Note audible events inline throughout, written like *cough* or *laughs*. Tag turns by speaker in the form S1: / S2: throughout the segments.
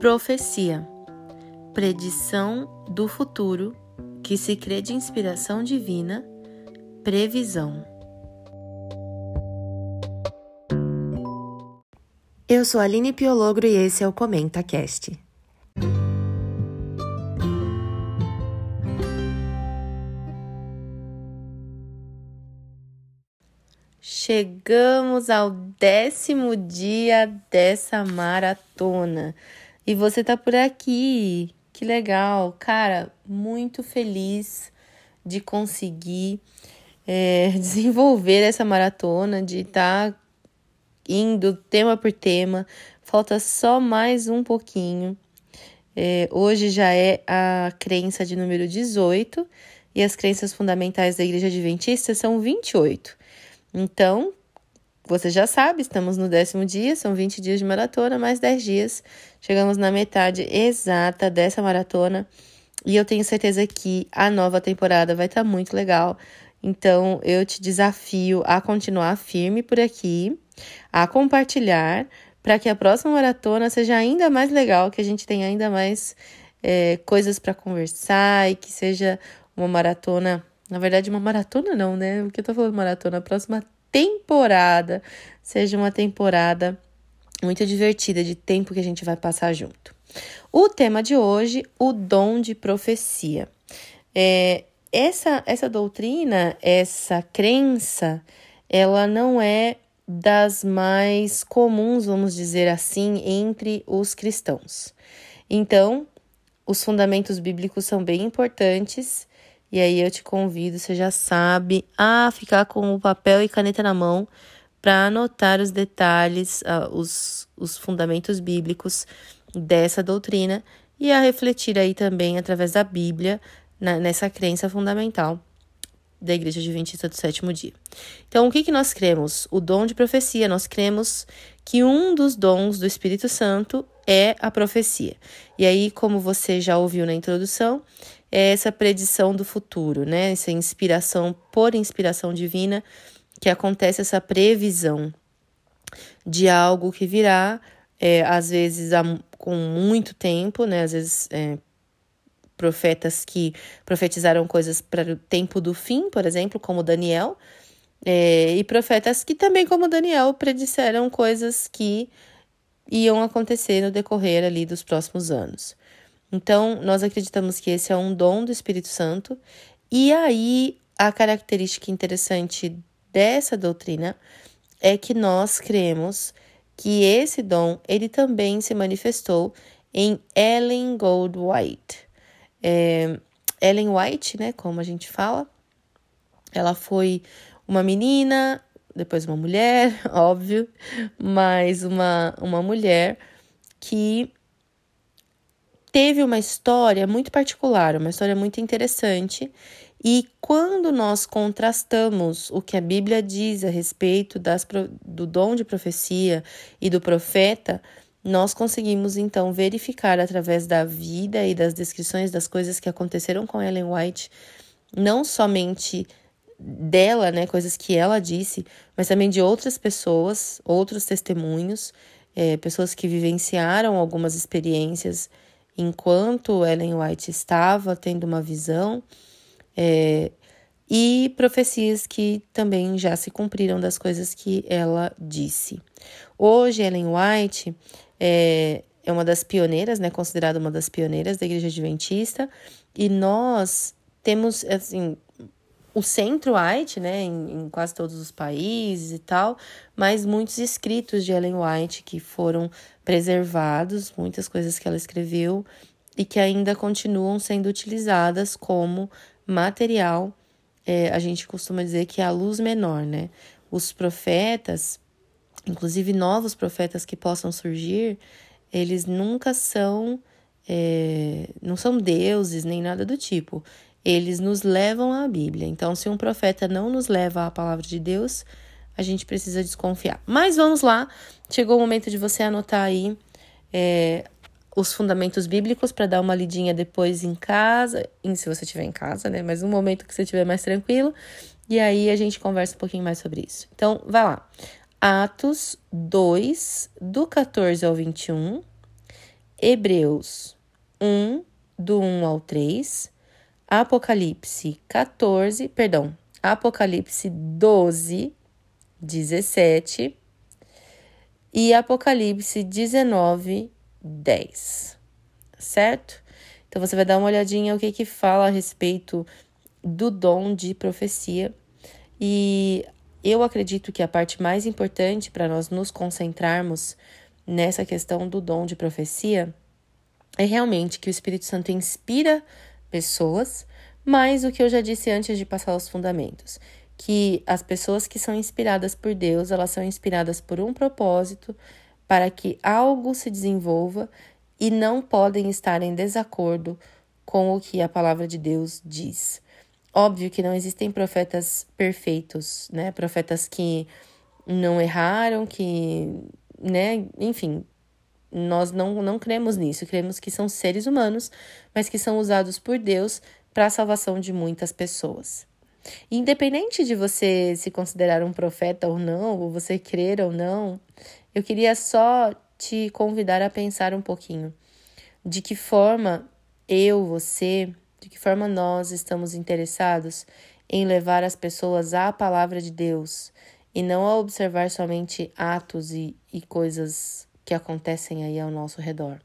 S1: Profecia predição do futuro que se crê de inspiração divina, previsão. Eu sou a Aline Piologro e esse é o Comenta Cast. Chegamos ao décimo dia dessa maratona e você tá por aqui. Que legal, cara, muito feliz de conseguir é, *laughs* desenvolver essa maratona, de estar tá indo tema por tema. Falta só mais um pouquinho. É, hoje já é a crença de número 18 e as crenças fundamentais da Igreja Adventista são 28. Então, você já sabe, estamos no décimo dia, são 20 dias de maratona, mais 10 dias. Chegamos na metade exata dessa maratona e eu tenho certeza que a nova temporada vai estar tá muito legal. Então, eu te desafio a continuar firme por aqui, a compartilhar, para que a próxima maratona seja ainda mais legal, que a gente tenha ainda mais é, coisas para conversar e que seja uma maratona na verdade, uma maratona não, né? O que eu tô falando maratona? A próxima temporada seja uma temporada muito divertida de tempo que a gente vai passar junto. O tema de hoje, o dom de profecia. É, essa, essa doutrina, essa crença, ela não é das mais comuns, vamos dizer assim, entre os cristãos. Então, os fundamentos bíblicos são bem importantes e aí eu te convido, você já sabe, a ficar com o papel e caneta na mão para anotar os detalhes, uh, os, os fundamentos bíblicos dessa doutrina e a refletir aí também através da Bíblia na, nessa crença fundamental da Igreja Adventista do Sétimo Dia. Então, o que, que nós cremos? O dom de profecia. Nós cremos que um dos dons do Espírito Santo é a profecia. E aí, como você já ouviu na introdução, é essa predição do futuro, né? Essa inspiração por inspiração divina que acontece essa previsão de algo que virá, é, às vezes há, com muito tempo, né? Às vezes é, profetas que profetizaram coisas para o tempo do fim, por exemplo, como Daniel, é, e profetas que também, como Daniel, predisseram coisas que iam acontecer no decorrer ali dos próximos anos. Então, nós acreditamos que esse é um dom do Espírito Santo. E aí, a característica interessante dessa doutrina é que nós cremos que esse dom ele também se manifestou em Ellen Goldwhite. É, Ellen White, né, como a gente fala, ela foi uma menina, depois uma mulher, *laughs* óbvio, mas uma, uma mulher que teve uma história muito particular, uma história muito interessante. E quando nós contrastamos o que a Bíblia diz a respeito das, do dom de profecia e do profeta, nós conseguimos então verificar através da vida e das descrições das coisas que aconteceram com Ellen White, não somente dela, né, coisas que ela disse, mas também de outras pessoas, outros testemunhos, é, pessoas que vivenciaram algumas experiências enquanto Ellen White estava tendo uma visão, é, e profecias que também já se cumpriram das coisas que ela disse. Hoje, Ellen White é, é uma das pioneiras, né, considerada uma das pioneiras da Igreja Adventista, e nós temos, assim, o centro White, né, em, em, quase todos os países e tal, mas muitos escritos de Ellen White que foram preservados, muitas coisas que ela escreveu e que ainda continuam sendo utilizadas como material. É, a gente costuma dizer que é a luz menor, né? Os profetas, inclusive novos profetas que possam surgir, eles nunca são, é, não são deuses nem nada do tipo eles nos levam à Bíblia. Então, se um profeta não nos leva à palavra de Deus, a gente precisa desconfiar. Mas vamos lá, chegou o momento de você anotar aí é, os fundamentos bíblicos para dar uma lidinha depois em casa, se você estiver em casa, né? Mas no momento que você estiver mais tranquilo, e aí a gente conversa um pouquinho mais sobre isso. Então, vai lá. Atos 2, do 14 ao 21, Hebreus 1, do 1 ao 3, Apocalipse 14, perdão, Apocalipse 12, 17 e Apocalipse 19, 10. Certo? Então você vai dar uma olhadinha o que que fala a respeito do dom de profecia. E eu acredito que a parte mais importante para nós nos concentrarmos nessa questão do dom de profecia é realmente que o Espírito Santo inspira pessoas, mas o que eu já disse antes de passar os fundamentos, que as pessoas que são inspiradas por Deus, elas são inspiradas por um propósito para que algo se desenvolva e não podem estar em desacordo com o que a palavra de Deus diz. Óbvio que não existem profetas perfeitos, né? Profetas que não erraram, que, né? Enfim, nós não, não cremos nisso. Cremos que são seres humanos, mas que são usados por Deus para a salvação de muitas pessoas. Independente de você se considerar um profeta ou não, ou você crer ou não, eu queria só te convidar a pensar um pouquinho de que forma eu, você, de que forma nós estamos interessados em levar as pessoas à palavra de Deus e não a observar somente atos e, e coisas que acontecem aí ao nosso redor.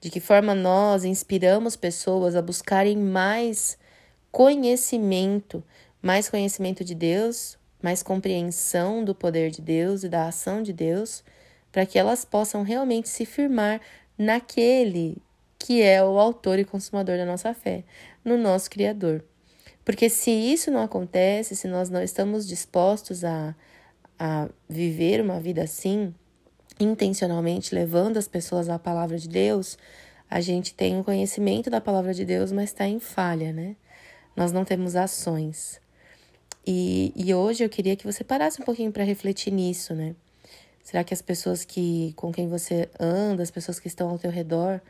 S1: De que forma nós inspiramos pessoas a buscarem mais conhecimento, mais conhecimento de Deus, mais compreensão do poder de Deus e da ação de Deus, para que elas possam realmente se firmar naquele que é o autor e consumador da nossa fé, no nosso Criador. Porque se isso não acontece, se nós não estamos dispostos a, a viver uma vida assim, intencionalmente levando as pessoas à palavra de Deus, a gente tem um conhecimento da palavra de Deus, mas está em falha, né? Nós não temos ações. E, e hoje eu queria que você parasse um pouquinho para refletir nisso, né? Será que as pessoas que com quem você anda, as pessoas que estão ao teu redor,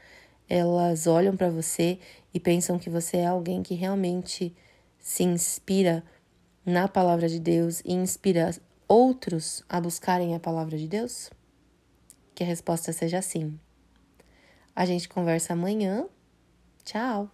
S1: elas olham para você e pensam que você é alguém que realmente se inspira na palavra de Deus e inspira outros a buscarem a palavra de Deus? Que a resposta seja sim. A gente conversa amanhã. Tchau!